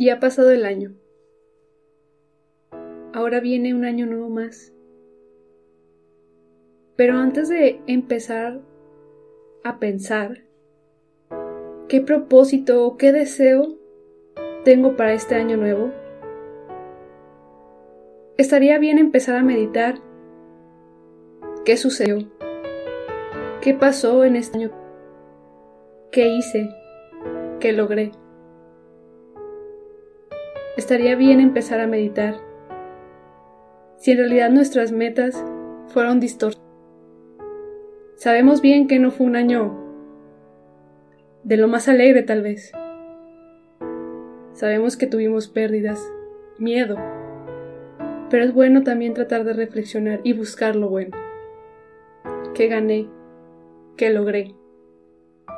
Y ha pasado el año. Ahora viene un año nuevo más. Pero antes de empezar a pensar qué propósito o qué deseo tengo para este año nuevo, estaría bien empezar a meditar qué sucedió, qué pasó en este año, qué hice, qué logré. Estaría bien empezar a meditar si en realidad nuestras metas fueron distorsionadas. Sabemos bien que no fue un año de lo más alegre tal vez. Sabemos que tuvimos pérdidas, miedo, pero es bueno también tratar de reflexionar y buscar lo bueno. ¿Qué gané? ¿Qué logré?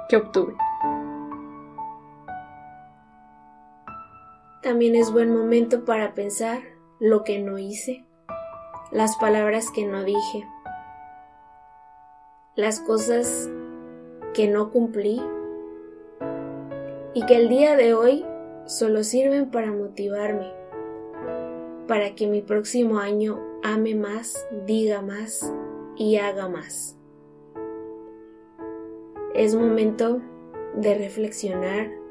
¿Qué obtuve? También es buen momento para pensar lo que no hice, las palabras que no dije, las cosas que no cumplí y que el día de hoy solo sirven para motivarme, para que mi próximo año ame más, diga más y haga más. Es momento de reflexionar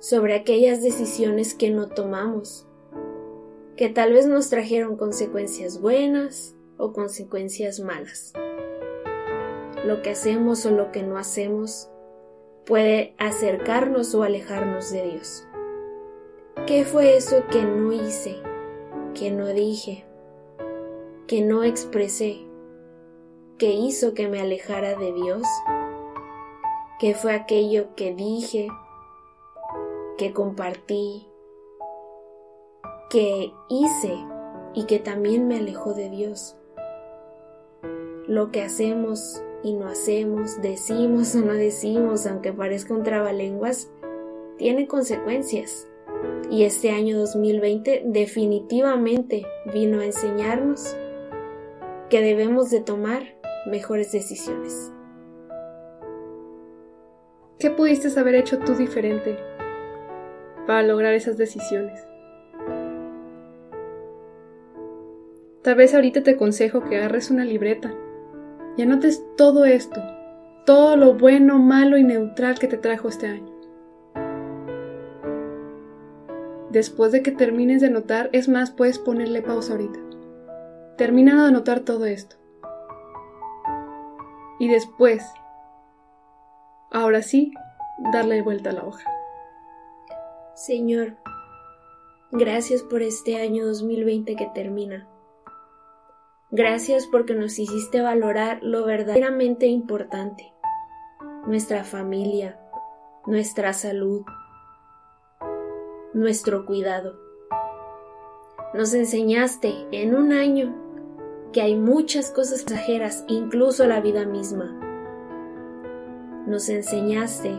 sobre aquellas decisiones que no tomamos, que tal vez nos trajeron consecuencias buenas o consecuencias malas lo que hacemos o lo que no hacemos puede acercarnos o alejarnos de Dios. ¿Qué fue eso que no hice, que no dije, que no expresé, que hizo que me alejara de Dios? ¿Qué fue aquello que dije, que compartí, que hice y que también me alejó de Dios? Lo que hacemos y no hacemos, decimos o no decimos, aunque parezca un trabalenguas, tiene consecuencias. Y este año 2020 definitivamente vino a enseñarnos que debemos de tomar mejores decisiones. ¿Qué pudiste haber hecho tú diferente para lograr esas decisiones? Tal vez ahorita te aconsejo que agarres una libreta y anotes todo esto, todo lo bueno, malo y neutral que te trajo este año. Después de que termines de anotar, es más, puedes ponerle pausa ahorita. Termina de anotar todo esto. Y después, ahora sí, darle vuelta a la hoja. Señor, gracias por este año 2020 que termina. Gracias porque nos hiciste valorar lo verdaderamente importante, nuestra familia, nuestra salud, nuestro cuidado. Nos enseñaste en un año que hay muchas cosas pasajeras, incluso la vida misma. Nos enseñaste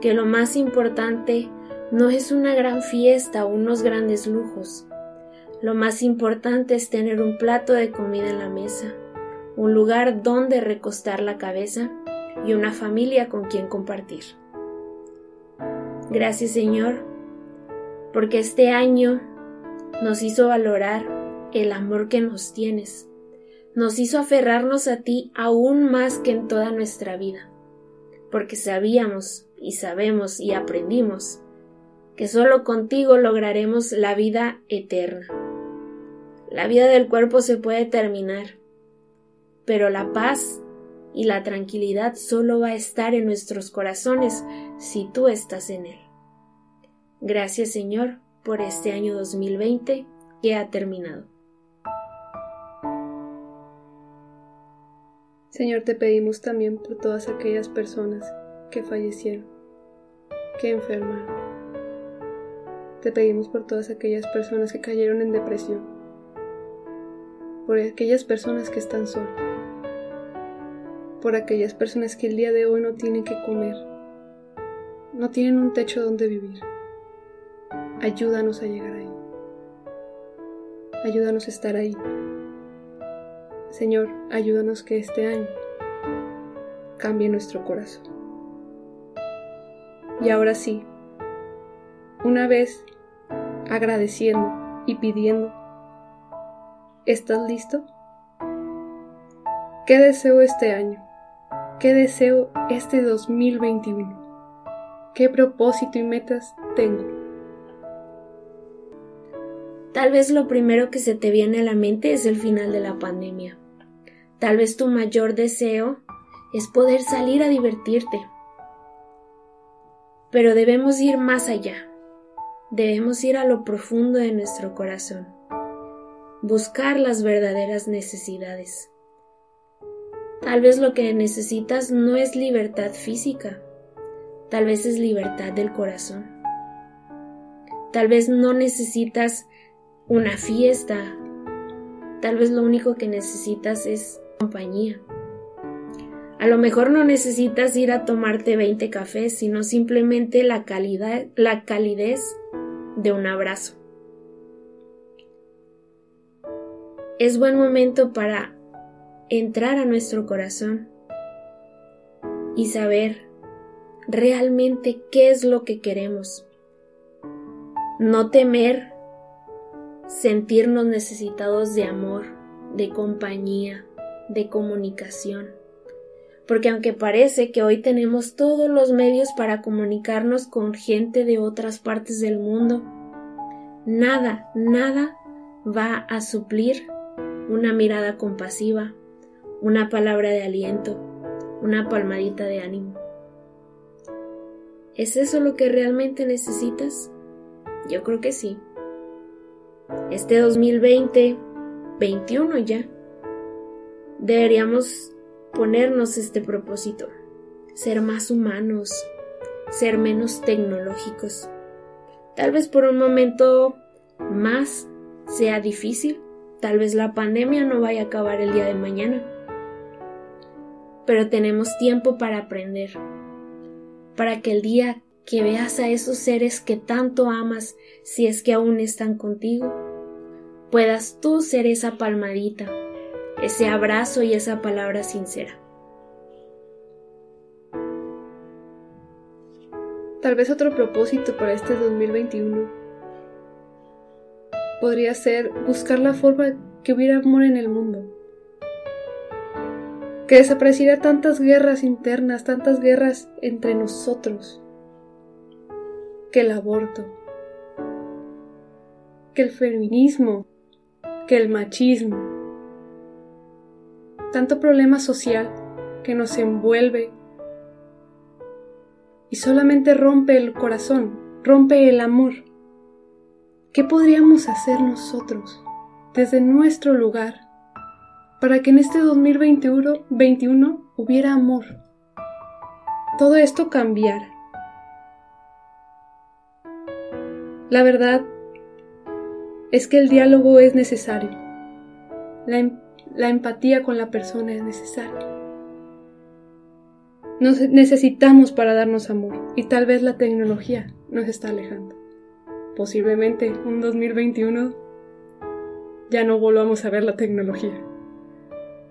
que lo más importante no es una gran fiesta o unos grandes lujos, lo más importante es tener un plato de comida en la mesa, un lugar donde recostar la cabeza y una familia con quien compartir. Gracias Señor, porque este año nos hizo valorar el amor que nos tienes, nos hizo aferrarnos a ti aún más que en toda nuestra vida, porque sabíamos y sabemos y aprendimos que solo contigo lograremos la vida eterna. La vida del cuerpo se puede terminar, pero la paz y la tranquilidad solo va a estar en nuestros corazones si tú estás en él. Gracias Señor por este año 2020 que ha terminado. Señor, te pedimos también por todas aquellas personas que fallecieron, que enfermaron. Te pedimos por todas aquellas personas que cayeron en depresión por aquellas personas que están solas, por aquellas personas que el día de hoy no tienen que comer, no tienen un techo donde vivir. Ayúdanos a llegar ahí. Ayúdanos a estar ahí. Señor, ayúdanos que este año cambie nuestro corazón. Y ahora sí, una vez agradeciendo y pidiendo. ¿Estás listo? ¿Qué deseo este año? ¿Qué deseo este 2021? ¿Qué propósito y metas tengo? Tal vez lo primero que se te viene a la mente es el final de la pandemia. Tal vez tu mayor deseo es poder salir a divertirte. Pero debemos ir más allá. Debemos ir a lo profundo de nuestro corazón. Buscar las verdaderas necesidades. Tal vez lo que necesitas no es libertad física, tal vez es libertad del corazón. Tal vez no necesitas una fiesta, tal vez lo único que necesitas es compañía. A lo mejor no necesitas ir a tomarte 20 cafés, sino simplemente la calidad, la calidez de un abrazo. Es buen momento para entrar a nuestro corazón y saber realmente qué es lo que queremos. No temer sentirnos necesitados de amor, de compañía, de comunicación. Porque aunque parece que hoy tenemos todos los medios para comunicarnos con gente de otras partes del mundo, nada, nada va a suplir una mirada compasiva, una palabra de aliento, una palmadita de ánimo. ¿Es eso lo que realmente necesitas? Yo creo que sí. Este 2020, 21 ya, deberíamos ponernos este propósito, ser más humanos, ser menos tecnológicos. Tal vez por un momento más sea difícil, tal vez la pandemia no vaya a acabar el día de mañana pero tenemos tiempo para aprender, para que el día que veas a esos seres que tanto amas, si es que aún están contigo, puedas tú ser esa palmadita, ese abrazo y esa palabra sincera. Tal vez otro propósito para este 2021 podría ser buscar la forma que hubiera amor en el mundo que desapareciera tantas guerras internas, tantas guerras entre nosotros, que el aborto, que el feminismo, que el machismo, tanto problema social que nos envuelve y solamente rompe el corazón, rompe el amor. ¿Qué podríamos hacer nosotros desde nuestro lugar para que en este 2021 hubiera amor. Todo esto cambiara. La verdad es que el diálogo es necesario. La, la empatía con la persona es necesaria. Nos necesitamos para darnos amor y tal vez la tecnología nos está alejando. Posiblemente un 2021 ya no volvamos a ver la tecnología.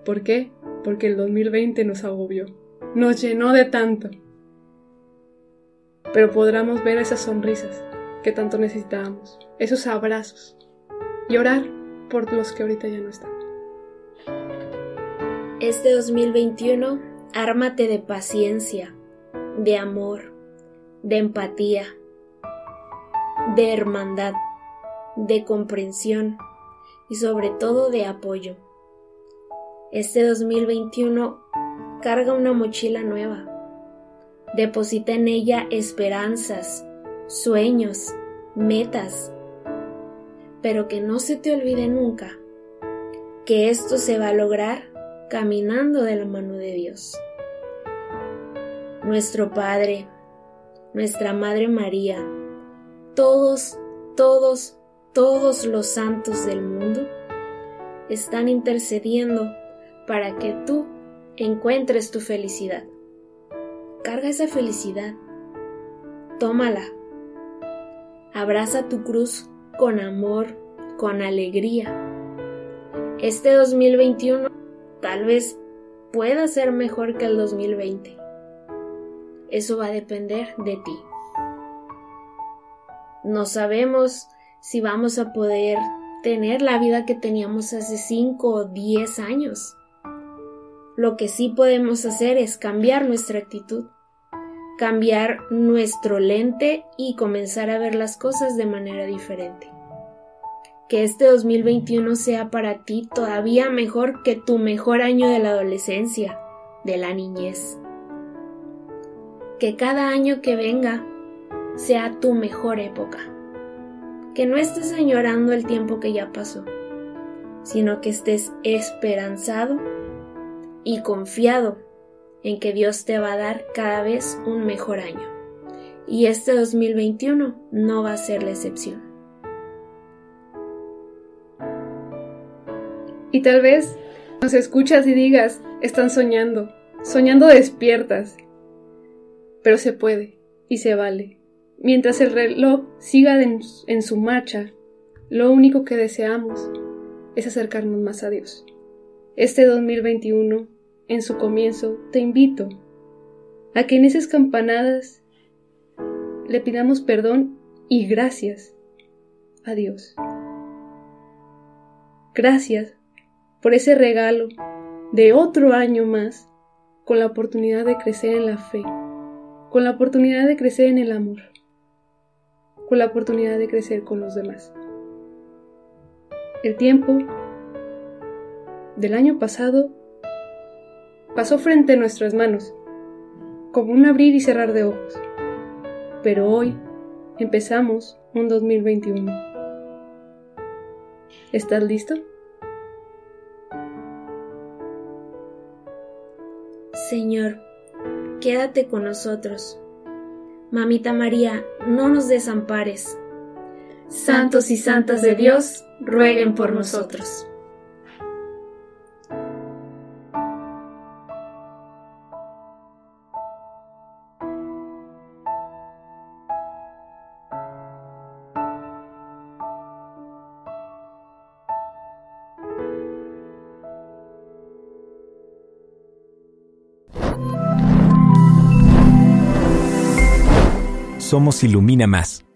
¿Por qué? Porque el 2020 nos agobió, nos llenó de tanto. Pero podremos ver esas sonrisas que tanto necesitábamos, esos abrazos y orar por los que ahorita ya no están. Este 2021, ármate de paciencia, de amor, de empatía, de hermandad, de comprensión y sobre todo de apoyo. Este 2021 carga una mochila nueva. Deposita en ella esperanzas, sueños, metas. Pero que no se te olvide nunca que esto se va a lograr caminando de la mano de Dios. Nuestro Padre, nuestra Madre María, todos, todos, todos los santos del mundo están intercediendo para que tú encuentres tu felicidad. Carga esa felicidad. Tómala. Abraza tu cruz con amor, con alegría. Este 2021 tal vez pueda ser mejor que el 2020. Eso va a depender de ti. No sabemos si vamos a poder tener la vida que teníamos hace 5 o 10 años. Lo que sí podemos hacer es cambiar nuestra actitud, cambiar nuestro lente y comenzar a ver las cosas de manera diferente. Que este 2021 sea para ti todavía mejor que tu mejor año de la adolescencia, de la niñez. Que cada año que venga sea tu mejor época que no estés añorando el tiempo que ya pasó, sino que estés esperanzado y confiado en que Dios te va a dar cada vez un mejor año. Y este 2021 no va a ser la excepción. Y tal vez nos escuchas y digas, están soñando, soñando despiertas. Pero se puede y se vale. Mientras el reloj siga en, su marcha, lo único que deseamos es acercarnos más a Dios. Este 2021, en su comienzo, te invito a que en esas campanadas le pidamos perdón y gracias a Dios. Gracias por ese regalo de otro año más con la oportunidad de crecer en la fe, con la oportunidad de crecer en el amor con la oportunidad de crecer con los demás. El tiempo del año pasado pasó frente a nuestras manos, como un abrir y cerrar de ojos. Pero hoy empezamos un 2021. ¿Estás listo? Señor, quédate con nosotros Mamita María, no nos desampares. Santos y santas de Dios, rueguen por nosotros. Somos Ilumina Más.